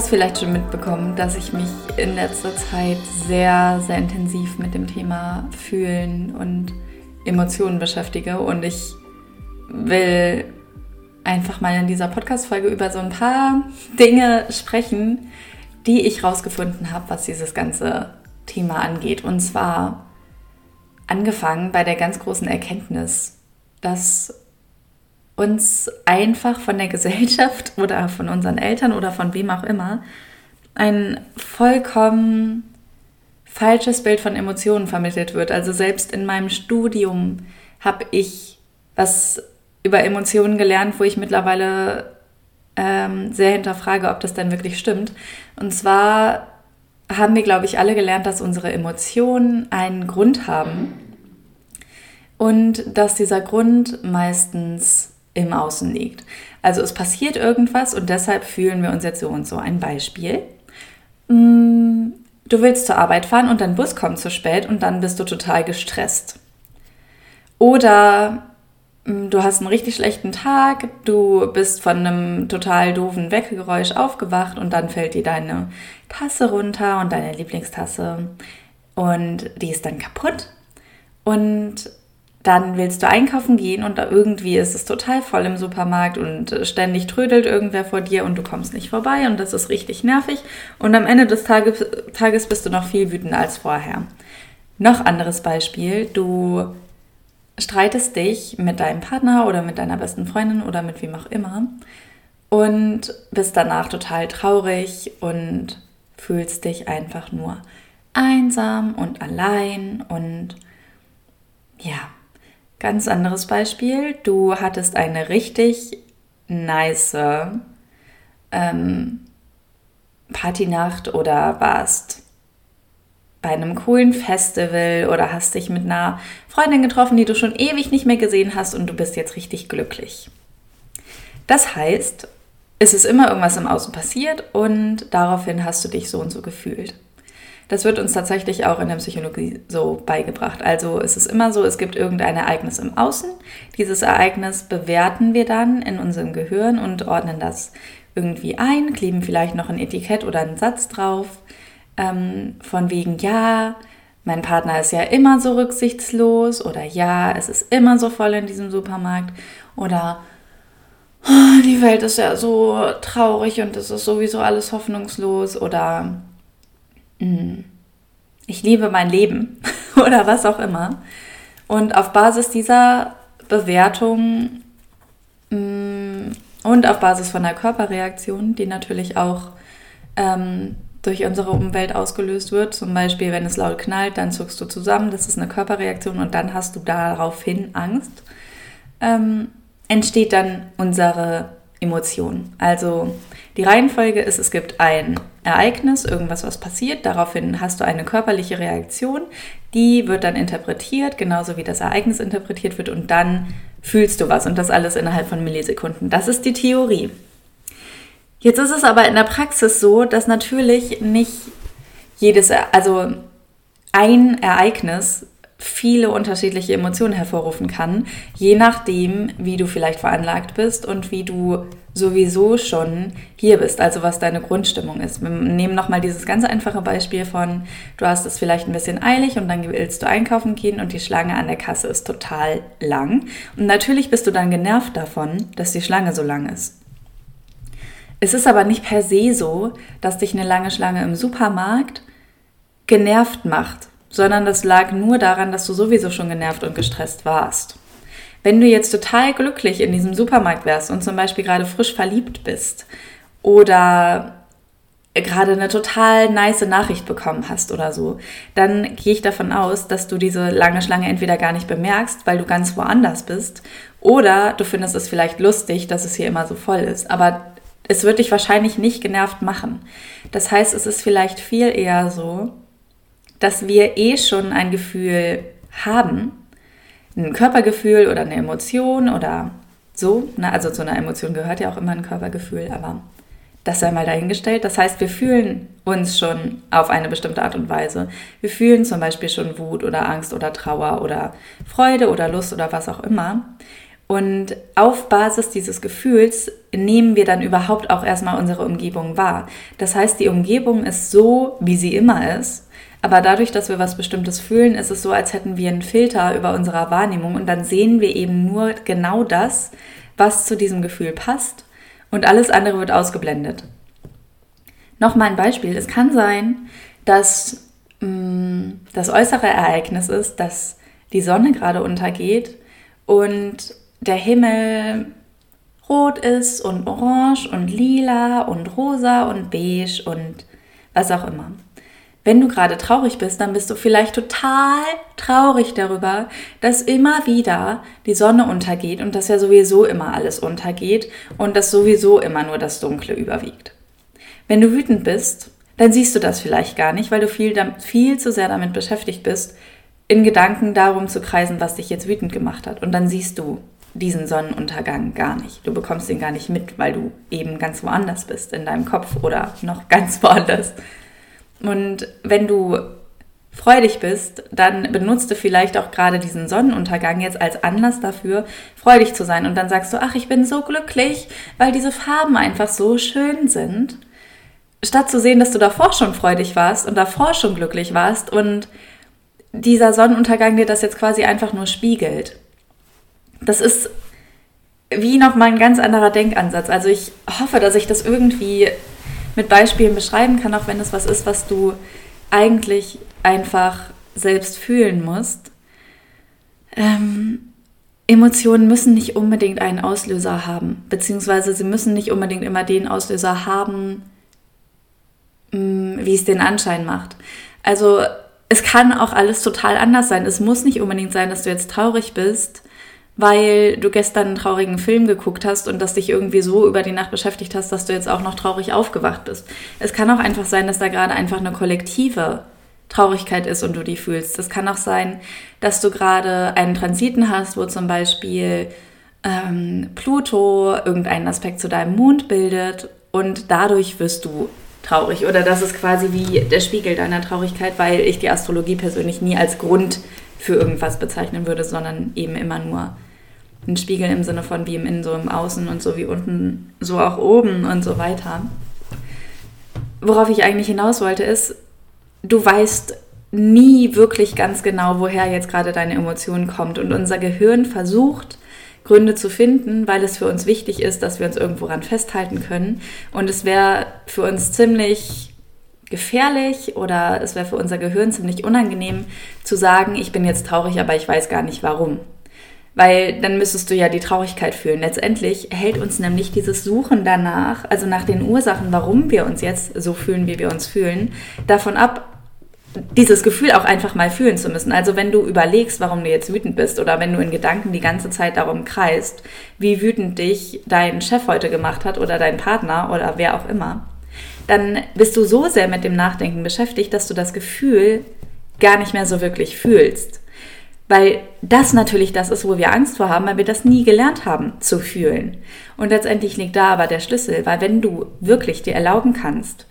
Hast vielleicht schon mitbekommen, dass ich mich in letzter Zeit sehr, sehr intensiv mit dem Thema Fühlen und Emotionen beschäftige und ich will einfach mal in dieser Podcast-Folge über so ein paar Dinge sprechen, die ich rausgefunden habe, was dieses ganze Thema angeht. Und zwar angefangen bei der ganz großen Erkenntnis, dass uns einfach von der Gesellschaft oder von unseren Eltern oder von wem auch immer ein vollkommen falsches Bild von Emotionen vermittelt wird. Also selbst in meinem Studium habe ich was über Emotionen gelernt, wo ich mittlerweile ähm, sehr hinterfrage, ob das denn wirklich stimmt. Und zwar haben wir, glaube ich, alle gelernt, dass unsere Emotionen einen Grund haben und dass dieser Grund meistens im Außen liegt. Also es passiert irgendwas und deshalb fühlen wir uns jetzt so und so. Ein Beispiel. Mm, du willst zur Arbeit fahren und dein Bus kommt zu spät und dann bist du total gestresst. Oder mm, du hast einen richtig schlechten Tag, du bist von einem total doofen Weckegeräusch aufgewacht und dann fällt dir deine Tasse runter und deine Lieblingstasse und die ist dann kaputt. Und dann willst du einkaufen gehen und da irgendwie ist es total voll im Supermarkt und äh, ständig trödelt irgendwer vor dir und du kommst nicht vorbei und das ist richtig nervig. Und am Ende des Tages, Tages bist du noch viel wütender als vorher. Noch anderes Beispiel, du streitest dich mit deinem Partner oder mit deiner besten Freundin oder mit wem auch immer und bist danach total traurig und fühlst dich einfach nur einsam und allein und ja, Ganz anderes Beispiel. Du hattest eine richtig nice ähm, Partynacht oder warst bei einem coolen Festival oder hast dich mit einer Freundin getroffen, die du schon ewig nicht mehr gesehen hast und du bist jetzt richtig glücklich. Das heißt, es ist immer irgendwas im Außen passiert und daraufhin hast du dich so und so gefühlt. Das wird uns tatsächlich auch in der Psychologie so beigebracht. Also es ist immer so, es gibt irgendein Ereignis im Außen. Dieses Ereignis bewerten wir dann in unserem Gehirn und ordnen das irgendwie ein, kleben vielleicht noch ein Etikett oder einen Satz drauf. Ähm, von wegen, ja, mein Partner ist ja immer so rücksichtslos oder ja, es ist immer so voll in diesem Supermarkt oder oh, die Welt ist ja so traurig und es ist sowieso alles hoffnungslos oder ich liebe mein Leben oder was auch immer. Und auf Basis dieser Bewertung hm, und auf Basis von der Körperreaktion, die natürlich auch ähm, durch unsere Umwelt ausgelöst wird, zum Beispiel wenn es laut knallt, dann zuckst du zusammen, das ist eine Körperreaktion und dann hast du daraufhin Angst, ähm, entsteht dann unsere Emotion. Also die Reihenfolge ist, es gibt ein Ereignis, irgendwas, was passiert, daraufhin hast du eine körperliche Reaktion, die wird dann interpretiert, genauso wie das Ereignis interpretiert wird und dann fühlst du was und das alles innerhalb von Millisekunden. Das ist die Theorie. Jetzt ist es aber in der Praxis so, dass natürlich nicht jedes, also ein Ereignis viele unterschiedliche Emotionen hervorrufen kann, je nachdem, wie du vielleicht veranlagt bist und wie du sowieso schon hier bist, also was deine Grundstimmung ist. Wir nehmen nochmal dieses ganz einfache Beispiel von, du hast es vielleicht ein bisschen eilig und dann willst du einkaufen gehen und die Schlange an der Kasse ist total lang. Und natürlich bist du dann genervt davon, dass die Schlange so lang ist. Es ist aber nicht per se so, dass dich eine lange Schlange im Supermarkt genervt macht sondern das lag nur daran, dass du sowieso schon genervt und gestresst warst. Wenn du jetzt total glücklich in diesem Supermarkt wärst und zum Beispiel gerade frisch verliebt bist oder gerade eine total nice Nachricht bekommen hast oder so, dann gehe ich davon aus, dass du diese lange Schlange entweder gar nicht bemerkst, weil du ganz woanders bist, oder du findest es vielleicht lustig, dass es hier immer so voll ist. Aber es wird dich wahrscheinlich nicht genervt machen. Das heißt, es ist vielleicht viel eher so, dass wir eh schon ein Gefühl haben, ein Körpergefühl oder eine Emotion oder so. Ne? Also zu einer Emotion gehört ja auch immer ein Körpergefühl, aber das sei mal dahingestellt. Das heißt, wir fühlen uns schon auf eine bestimmte Art und Weise. Wir fühlen zum Beispiel schon Wut oder Angst oder Trauer oder Freude oder Lust oder was auch immer. Und auf Basis dieses Gefühls nehmen wir dann überhaupt auch erstmal unsere Umgebung wahr. Das heißt, die Umgebung ist so, wie sie immer ist. Aber dadurch, dass wir was Bestimmtes fühlen, ist es so, als hätten wir einen Filter über unserer Wahrnehmung und dann sehen wir eben nur genau das, was zu diesem Gefühl passt und alles andere wird ausgeblendet. Nochmal ein Beispiel. Es kann sein, dass mh, mm, das äußere Ereignis ist, dass die Sonne gerade untergeht und der Himmel rot ist und orange und lila und rosa und beige und was auch immer. Wenn du gerade traurig bist, dann bist du vielleicht total traurig darüber, dass immer wieder die Sonne untergeht und dass ja sowieso immer alles untergeht und dass sowieso immer nur das Dunkle überwiegt. Wenn du wütend bist, dann siehst du das vielleicht gar nicht, weil du viel, viel zu sehr damit beschäftigt bist, in Gedanken darum zu kreisen, was dich jetzt wütend gemacht hat. Und dann siehst du diesen Sonnenuntergang gar nicht. Du bekommst ihn gar nicht mit, weil du eben ganz woanders bist, in deinem Kopf oder noch ganz woanders. Und wenn du freudig bist, dann benutzt du vielleicht auch gerade diesen Sonnenuntergang jetzt als Anlass dafür, freudig zu sein. Und dann sagst du, ach, ich bin so glücklich, weil diese Farben einfach so schön sind. Statt zu sehen, dass du davor schon freudig warst und davor schon glücklich warst und dieser Sonnenuntergang dir das jetzt quasi einfach nur spiegelt das ist wie nochmal ein ganz anderer Denkansatz. Also ich hoffe, dass ich das irgendwie mit Beispielen beschreiben kann, auch wenn es was ist, was du eigentlich einfach selbst fühlen musst. Ähm, Emotionen müssen nicht unbedingt einen Auslöser haben, beziehungsweise sie müssen nicht unbedingt immer den Auslöser haben, mm, wie es den Anschein macht. Also es kann auch alles total anders sein. Es muss nicht unbedingt sein, dass du jetzt traurig bist weil du gestern einen traurigen Film geguckt hast und das dich irgendwie so über die Nacht beschäftigt hast, dass du jetzt auch noch traurig aufgewacht bist. Es kann auch einfach sein, dass da gerade einfach eine kollektive Traurigkeit ist und du die fühlst. Es kann auch sein, dass du gerade einen Transiten hast, wo zum Beispiel ähm, Pluto irgendeinen Aspekt zu deinem Mond bildet und dadurch wirst du traurig. Oder das ist quasi wie der Spiegel deiner Traurigkeit, weil ich die Astrologie persönlich nie als Grund für irgendwas bezeichnen würde, sondern eben immer nur ein Spiegel im Sinne von wie im Innen, so im Außen und so wie unten, so auch oben und so weiter. Worauf ich eigentlich hinaus wollte, ist, du weißt nie wirklich ganz genau, woher jetzt gerade deine Emotion kommt. Und unser Gehirn versucht, Gründe zu finden, weil es für uns wichtig ist, dass wir uns irgendwo ran festhalten können. Und es wäre für uns ziemlich gefährlich oder es wäre für unser Gehirn ziemlich unangenehm zu sagen, ich bin jetzt traurig, aber ich weiß gar nicht warum. Weil dann müsstest du ja die Traurigkeit fühlen. Letztendlich hält uns nämlich dieses Suchen danach, also nach den Ursachen, warum wir uns jetzt so fühlen, wie wir uns fühlen, davon ab, dieses Gefühl auch einfach mal fühlen zu müssen. Also wenn du überlegst, warum du jetzt wütend bist oder wenn du in Gedanken die ganze Zeit darum kreist, wie wütend dich dein Chef heute gemacht hat oder dein Partner oder wer auch immer, dann bist du so sehr mit dem Nachdenken beschäftigt, dass du das Gefühl gar nicht mehr so wirklich fühlst. Weil das natürlich das ist, wo wir Angst vor haben, weil wir das nie gelernt haben zu fühlen. Und letztendlich liegt da aber der Schlüssel, weil wenn du wirklich dir erlauben kannst,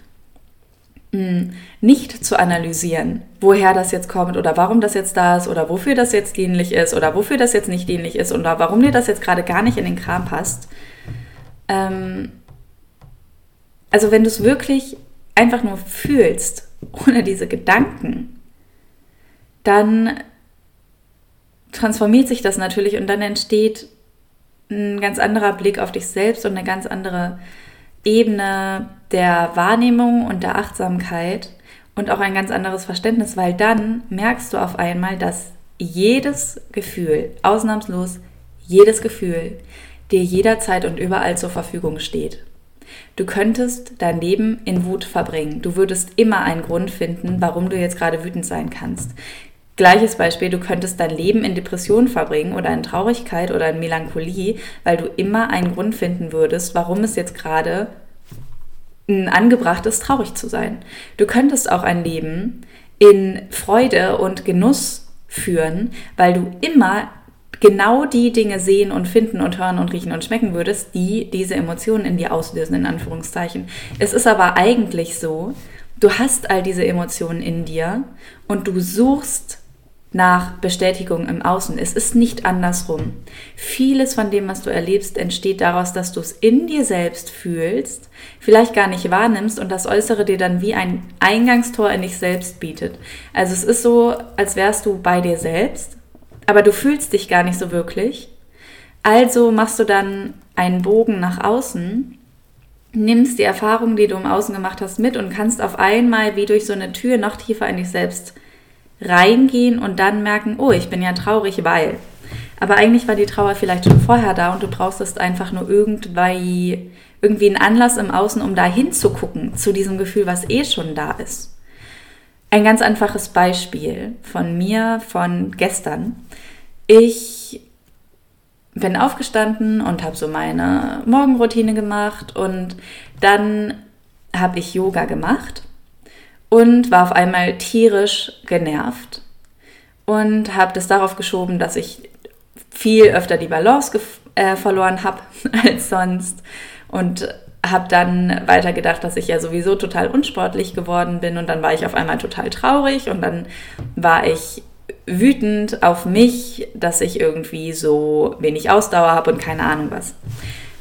hm, nicht zu analysieren, woher das jetzt kommt oder warum das jetzt da ist oder wofür das jetzt dienlich ist oder wofür das jetzt nicht dienlich ist oder warum dir das jetzt gerade gar nicht in den Kram passt. Ähm, also wenn du es wirklich einfach nur fühlst, ohne diese Gedanken, dann transformiert sich das natürlich und dann entsteht ein ganz anderer Blick auf dich selbst und eine ganz andere Ebene der Wahrnehmung und der Achtsamkeit und auch ein ganz anderes Verständnis, weil dann merkst du auf einmal, dass jedes Gefühl, ausnahmslos jedes Gefühl, dir jederzeit und überall zur Verfügung steht. Du könntest dein Leben in Wut verbringen. Du würdest immer einen Grund finden, warum du jetzt gerade wütend sein kannst. Gleiches Beispiel, du könntest dein Leben in Depression verbringen oder in Traurigkeit oder in Melancholie, weil du immer einen Grund finden würdest, warum es jetzt gerade angebracht ist, traurig zu sein. Du könntest auch ein Leben in Freude und Genuss führen, weil du immer genau die Dinge sehen und finden und hören und riechen und schmecken würdest, die diese Emotionen in dir auslösen, in Anführungszeichen. Es ist aber eigentlich so, du hast all diese Emotionen in dir und du suchst nach Bestätigung im Außen. Es ist nicht andersrum. Vieles von dem, was du erlebst, entsteht daraus, dass du es in dir selbst fühlst, vielleicht gar nicht wahrnimmst und das Äußere dir dann wie ein Eingangstor in dich selbst bietet. Also es ist so, als wärst du bei dir selbst, aber du fühlst dich gar nicht so wirklich. Also machst du dann einen Bogen nach außen, nimmst die Erfahrungen, die du im Außen gemacht hast, mit und kannst auf einmal wie durch so eine Tür noch tiefer in dich selbst reingehen und dann merken, oh, ich bin ja traurig, weil. Aber eigentlich war die Trauer vielleicht schon vorher da und du brauchst einfach nur irgendwie, irgendwie einen Anlass im Außen, um da hinzugucken, zu diesem Gefühl, was eh schon da ist. Ein ganz einfaches Beispiel von mir von gestern. Ich bin aufgestanden und habe so meine Morgenroutine gemacht und dann habe ich Yoga gemacht und war auf einmal tierisch genervt und habe das darauf geschoben, dass ich viel öfter die Balance äh, verloren habe als sonst und habe dann weiter gedacht, dass ich ja sowieso total unsportlich geworden bin und dann war ich auf einmal total traurig und dann war ich wütend auf mich, dass ich irgendwie so wenig Ausdauer habe und keine Ahnung was.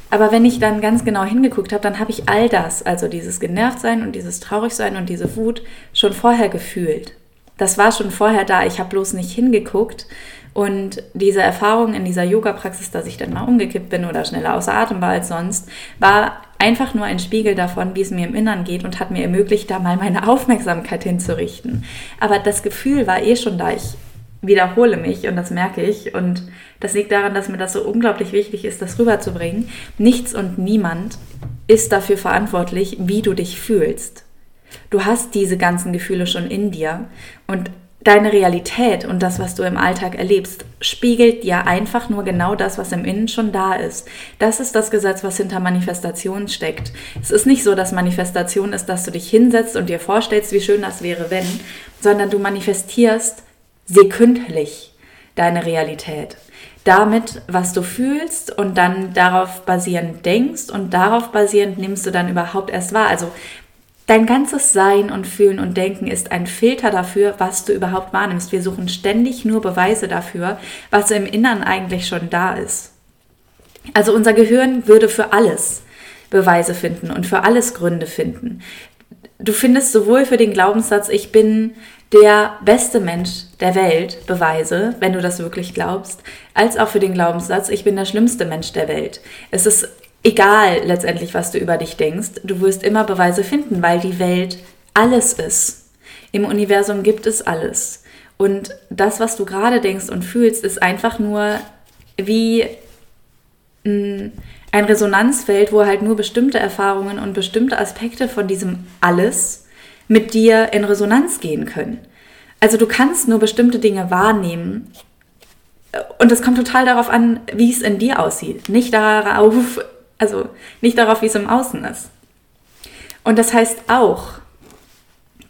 Aber wenn ich dann ganz genau hingeguckt habe, dann habe ich all das, also dieses Genervtsein und dieses Traurigsein und diese Wut, schon vorher gefühlt. Das war schon vorher da. Ich habe bloß nicht hingeguckt. Und diese Erfahrung in dieser Yoga-Praxis, dass ich dann mal umgekippt bin oder schneller außer Atem war als sonst, war einfach nur ein Spiegel davon, wie es mir im Innern geht und hat mir ermöglicht, da mal meine Aufmerksamkeit hinzurichten. Aber das Gefühl war eh schon da. Ich wiederhole mich und das merke ich. Und das liegt daran, dass mir das so unglaublich wichtig ist, das rüberzubringen. Nichts und niemand ist dafür verantwortlich, wie du dich fühlst. Du hast diese ganzen Gefühle schon in dir und deine Realität und das, was du im Alltag erlebst, spiegelt dir einfach nur genau das, was im Innen schon da ist. Das ist das Gesetz, was hinter Manifestation steckt. Es ist nicht so, dass Manifestation ist, dass du dich hinsetzt und dir vorstellst, wie schön das wäre, wenn, sondern du manifestierst sekündlich deine Realität. Damit, was du fühlst und dann darauf basierend denkst und darauf basierend nimmst du dann überhaupt erst wahr. Also dein ganzes Sein und Fühlen und Denken ist ein Filter dafür, was du überhaupt wahrnimmst. Wir suchen ständig nur Beweise dafür, was im Innern eigentlich schon da ist. Also unser Gehirn würde für alles Beweise finden und für alles Gründe finden. Du findest sowohl für den Glaubenssatz, ich bin der beste Mensch der Welt Beweise, wenn du das wirklich glaubst, als auch für den Glaubenssatz, ich bin der schlimmste Mensch der Welt. Es ist egal letztendlich, was du über dich denkst, du wirst immer Beweise finden, weil die Welt alles ist. Im Universum gibt es alles. Und das, was du gerade denkst und fühlst, ist einfach nur wie ein Resonanzfeld, wo halt nur bestimmte Erfahrungen und bestimmte Aspekte von diesem alles mit dir in Resonanz gehen können. Also du kannst nur bestimmte Dinge wahrnehmen und es kommt total darauf an, wie es in dir aussieht, nicht darauf, also nicht darauf, wie es im Außen ist. Und das heißt auch,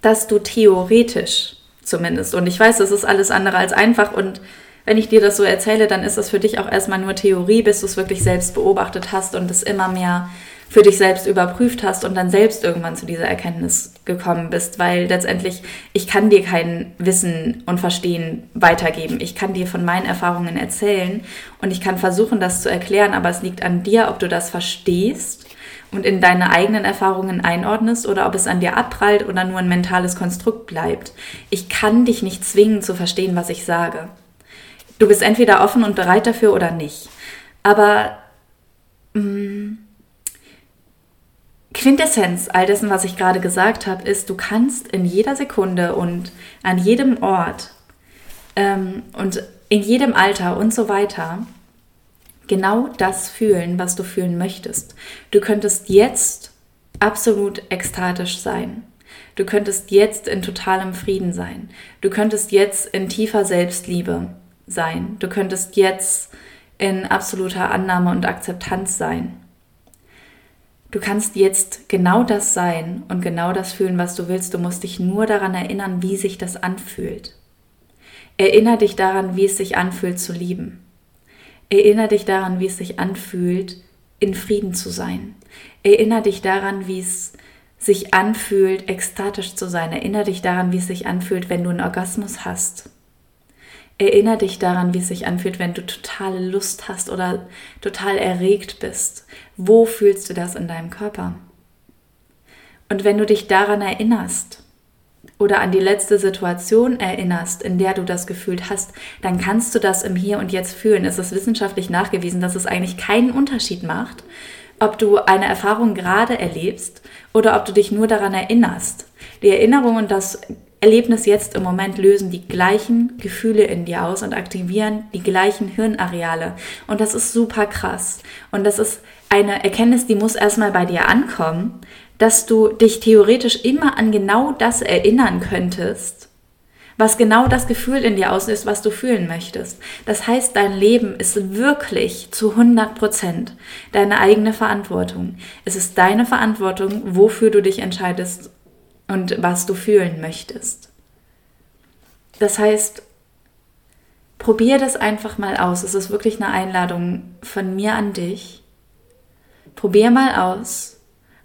dass du theoretisch zumindest, und ich weiß, das ist alles andere als einfach und wenn ich dir das so erzähle, dann ist das für dich auch erstmal nur Theorie, bis du es wirklich selbst beobachtet hast und es immer mehr für dich selbst überprüft hast und dann selbst irgendwann zu dieser Erkenntnis gekommen bist, weil letztendlich ich kann dir kein Wissen und Verstehen weitergeben. Ich kann dir von meinen Erfahrungen erzählen und ich kann versuchen, das zu erklären, aber es liegt an dir, ob du das verstehst und in deine eigenen Erfahrungen einordnest oder ob es an dir abprallt oder nur ein mentales Konstrukt bleibt. Ich kann dich nicht zwingen zu verstehen, was ich sage. Du bist entweder offen und bereit dafür oder nicht. Aber mh, mm, Quintessenz all dessen, was ich gerade gesagt habe, ist, du kannst in jeder Sekunde und an jedem Ort ähm, und in jedem Alter und so weiter genau das fühlen, was du fühlen möchtest. Du könntest jetzt absolut ekstatisch sein. Du könntest jetzt in totalem Frieden sein. Du könntest jetzt in tiefer Selbstliebe sein. Du könntest jetzt in absoluter Annahme und Akzeptanz sein. Du kannst jetzt genau das sein und genau das fühlen, was du willst. Du musst dich nur daran erinnern, wie sich das anfühlt. Erinner dich daran, wie es sich anfühlt zu lieben. Erinner dich daran, wie es sich anfühlt, in Frieden zu sein. Erinner dich daran, wie es sich anfühlt, ekstatisch zu sein. Erinner dich daran, wie es sich anfühlt, wenn du einen Orgasmus hast. Erinner dich daran, wie es sich anfühlt, wenn du totale Lust hast oder total erregt bist. Wo fühlst du das in deinem Körper? Und wenn du dich daran erinnerst oder an die letzte Situation erinnerst, in der du das Gefühl hast, dann kannst du das im Hier und Jetzt fühlen. Es ist wissenschaftlich nachgewiesen, dass es eigentlich keinen Unterschied macht, ob du eine Erfahrung gerade erlebst oder ob du dich nur daran erinnerst. Die Erinnerung und das Erlebnis jetzt im Moment lösen die gleichen Gefühle in dir aus und aktivieren die gleichen Hirnareale. Und das ist super krass. Und das ist eine Erkenntnis, die muss erstmal bei dir ankommen, dass du dich theoretisch immer an genau das erinnern könntest, was genau das Gefühl in dir auslöst, was du fühlen möchtest. Das heißt, dein Leben ist wirklich zu 100 Prozent deine eigene Verantwortung. Es ist deine Verantwortung, wofür du dich entscheidest und was du fühlen möchtest. Das heißt, probier das einfach mal aus. Es ist wirklich eine Einladung von mir an dich. Probier mal aus,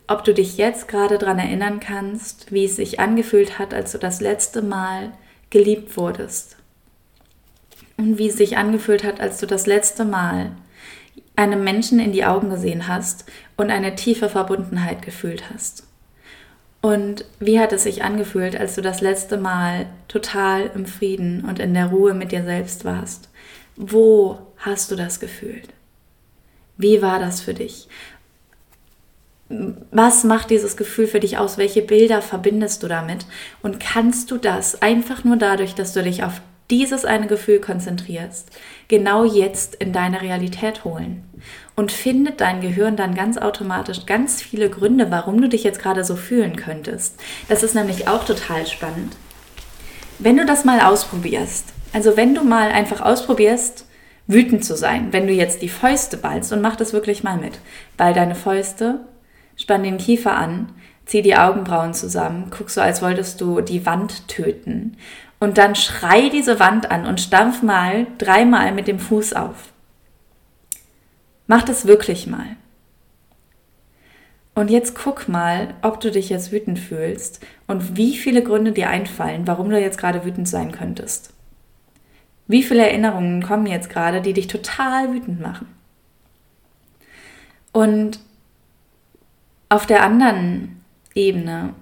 ob du dich jetzt gerade daran erinnern kannst, wie es sich angefühlt hat, als du das letzte Mal geliebt wurdest. Und wie es sich angefühlt hat, als du das letzte Mal einem Menschen in die Augen gesehen hast und eine tiefe Verbundenheit gefühlt hast. Und wie hat es sich angefühlt, als du das letzte Mal total im Frieden und in der Ruhe mit dir selbst warst? Wo hast du das gefühlt? Wie war das für dich? Was macht dieses Gefühl für dich aus? Welche Bilder verbindest du damit? Und kannst du das einfach nur dadurch, dass du dich auf dieses eine Gefühl konzentrierst, genau jetzt in deine Realität holen? und findet dein Gehirn dann ganz automatisch ganz viele Gründe, warum du dich jetzt gerade so fühlen könntest. Das ist nämlich auch total spannend. Wenn du das mal ausprobierst, also wenn du mal einfach ausprobierst, wütend zu sein, wenn du jetzt die Fäuste ballst und mach das wirklich mal mit, ball deine Fäuste, spann den Kiefer an, zieh die Augenbrauen zusammen, guck so, als wolltest du die Wand töten und dann schrei diese Wand an und stampf mal dreimal mit dem Fuß auf. Mach das wirklich mal. Und jetzt guck mal, ob du dich jetzt wütend fühlst und wie viele Gründe dir einfallen, warum du jetzt gerade wütend sein könntest. Wie viele Erinnerungen kommen jetzt gerade, die dich total wütend machen. Und auf der anderen Ebene,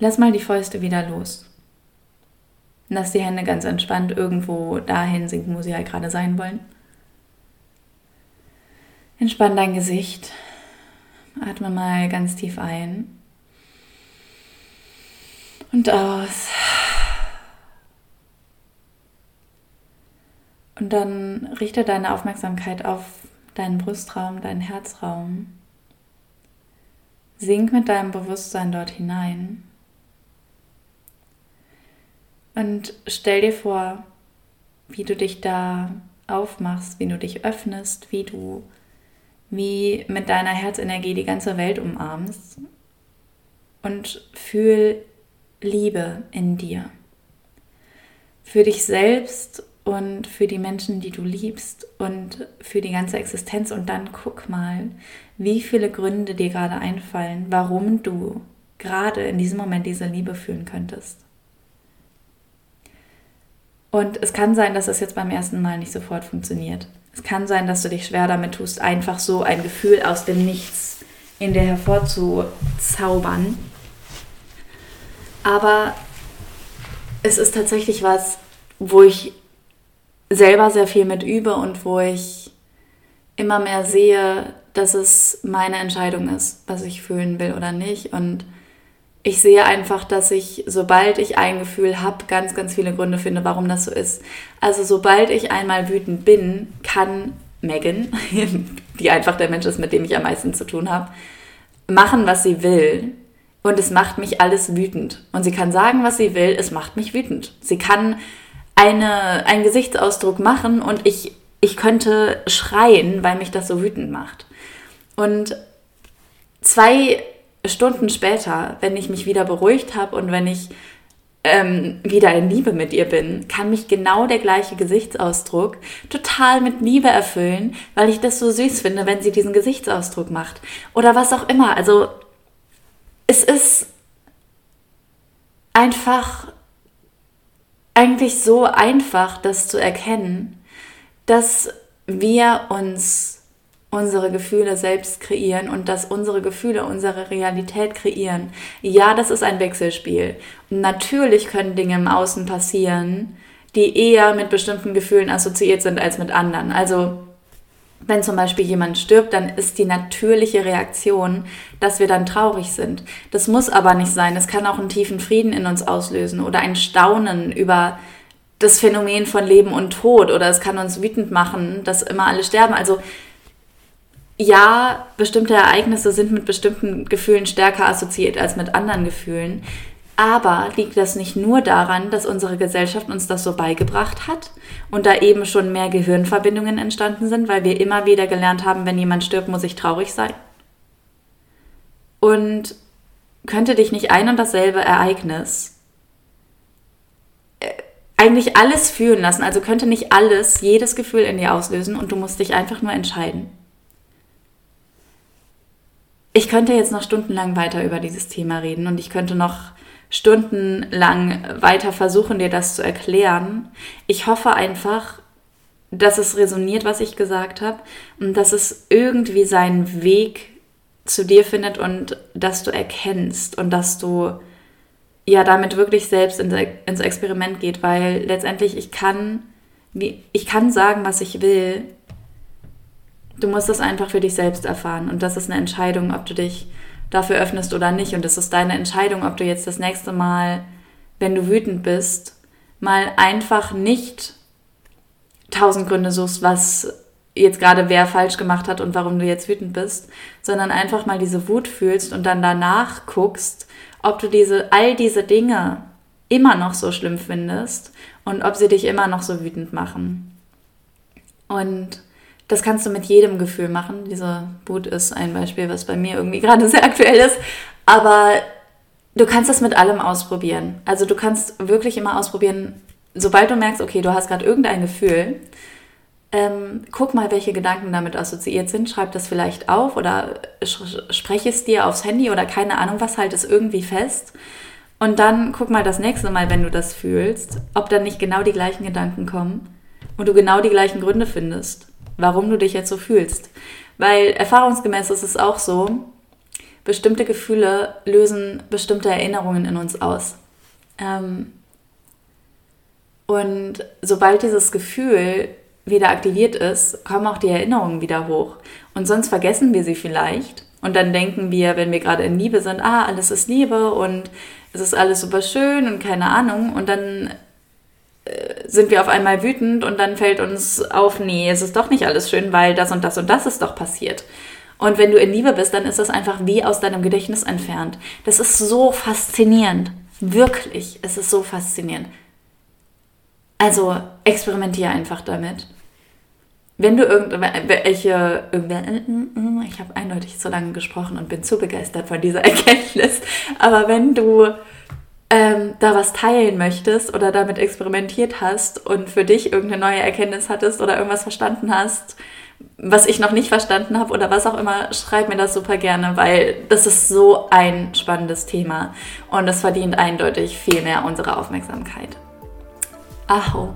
lass mal die Fäuste wieder los. Lass die Hände ganz entspannt irgendwo dahin sinken, wo sie halt gerade sein wollen. Entspann dein Gesicht. Atme mal ganz tief ein und aus. Und dann richte deine Aufmerksamkeit auf deinen Brustraum, deinen Herzraum. Sink mit deinem Bewusstsein dort hinein. Und stell dir vor, wie du dich da aufmachst, wie du dich öffnest, wie du wie mit deiner Herzenergie die ganze Welt umarmst und fühl Liebe in dir. Für dich selbst und für die Menschen, die du liebst und für die ganze Existenz. Und dann guck mal, wie viele Gründe dir gerade einfallen, warum du gerade in diesem Moment diese Liebe fühlen könntest. Und es kann sein, dass es jetzt beim ersten Mal nicht sofort funktioniert. Es kann sein, dass du dich schwer damit tust, einfach so ein Gefühl aus dem Nichts in dir hervorzuzaubern. Aber es ist tatsächlich was, wo ich selber sehr viel mit übe und wo ich immer mehr sehe, dass es meine Entscheidung ist, was ich fühlen will oder nicht. Und ich sehe einfach, dass ich, sobald ich ein Gefühl habe, ganz, ganz viele Gründe finde, warum das so ist. Also sobald ich einmal wütend bin, kann Megan, die einfach der Mensch ist, mit dem ich am meisten zu tun habe, machen, was sie will. Und es macht mich alles wütend. Und sie kann sagen, was sie will, es macht mich wütend. Sie kann eine, einen Gesichtsausdruck machen und ich, ich könnte schreien, weil mich das so wütend macht. Und zwei Stunden später, wenn ich mich wieder beruhigt habe und wenn ich ähm, wieder in Liebe mit ihr bin, kann mich genau der gleiche Gesichtsausdruck total mit Liebe erfüllen, weil ich das so süß finde, wenn sie diesen Gesichtsausdruck macht. Oder was auch immer. Also es ist einfach eigentlich so einfach, das zu erkennen, dass wir uns unsere Gefühle selbst kreieren und dass unsere Gefühle unsere Realität kreieren. Ja, das ist ein Wechselspiel. Natürlich können Dinge im Außen passieren, die eher mit bestimmten Gefühlen assoziiert sind als mit anderen. Also wenn zum Beispiel jemand stirbt, dann ist die natürliche Reaktion, dass wir dann traurig sind. Das muss aber nicht sein. Es kann auch einen tiefen Frieden in uns auslösen oder ein Staunen über das Phänomen von Leben und Tod oder es kann uns wütend machen, dass immer alle sterben. Also ja, bestimmte Ereignisse sind mit bestimmten Gefühlen stärker assoziiert als mit anderen Gefühlen. Aber liegt das nicht nur daran, dass unsere Gesellschaft uns das so beigebracht hat und da eben schon mehr Gehirnverbindungen entstanden sind, weil wir immer wieder gelernt haben, wenn jemand stirbt, muss ich traurig sein? Und könnte dich nicht ein und dasselbe Ereignis äh, eigentlich alles fühlen lassen, also könnte nicht alles, jedes Gefühl in dir auslösen und du musst dich einfach nur entscheiden. Ich könnte jetzt noch stundenlang weiter über dieses Thema reden und ich könnte noch stundenlang weiter versuchen, dir das zu erklären. Ich hoffe einfach, dass es resoniert, was ich gesagt habe, und dass es irgendwie seinen Weg zu dir findet und dass du erkennst und dass du ja damit wirklich selbst ins Experiment geht, weil letztendlich ich kann, ich kann sagen, was ich will. Du musst das einfach für dich selbst erfahren und das ist eine Entscheidung, ob du dich dafür öffnest oder nicht. Und es ist deine Entscheidung, ob du jetzt das nächste Mal, wenn du wütend bist, mal einfach nicht tausend Gründe suchst, was jetzt gerade wer falsch gemacht hat und warum du jetzt wütend bist, sondern einfach mal diese Wut fühlst und dann danach guckst, ob du diese, all diese Dinge immer noch so schlimm findest und ob sie dich immer noch so wütend machen. Und das kannst du mit jedem Gefühl machen. Diese Wut ist ein Beispiel, was bei mir irgendwie gerade sehr aktuell ist. Aber du kannst das mit allem ausprobieren. Also du kannst wirklich immer ausprobieren, sobald du merkst, okay, du hast gerade irgendein Gefühl, ähm, guck mal, welche Gedanken damit assoziiert sind. Schreib das vielleicht auf oder spreche es dir aufs Handy oder keine Ahnung was, halt es irgendwie fest. Und dann guck mal das nächste Mal, wenn du das fühlst, ob dann nicht genau die gleichen Gedanken kommen und du genau die gleichen Gründe findest warum du dich jetzt so fühlst. Weil erfahrungsgemäß ist es auch so, bestimmte Gefühle lösen bestimmte Erinnerungen in uns aus. Ähm und sobald dieses Gefühl wieder aktiviert ist, kommen auch die Erinnerungen wieder hoch. Und sonst vergessen wir sie vielleicht. Und dann denken wir, wenn wir gerade in Liebe sind, ah, alles ist Liebe und es ist alles super schön und keine Ahnung. Und dann sind wir auf einmal wütend und dann fällt uns auf, nee, es ist doch nicht alles schön, weil das und das und das ist doch passiert. Und wenn du in Liebe bist, dann ist das einfach wie aus deinem Gedächtnis entfernt. Das ist so faszinierend. Wirklich, es ist so faszinierend. Also experimentiere einfach damit. Wenn du irgendwelche, ich habe eindeutig zu lange gesprochen und bin zu begeistert von dieser Erkenntnis, aber wenn du ähm, da was teilen möchtest oder damit experimentiert hast und für dich irgendeine neue Erkenntnis hattest oder irgendwas verstanden hast, was ich noch nicht verstanden habe oder was auch immer, schreib mir das super gerne, weil das ist so ein spannendes Thema und es verdient eindeutig viel mehr unsere Aufmerksamkeit. Aho.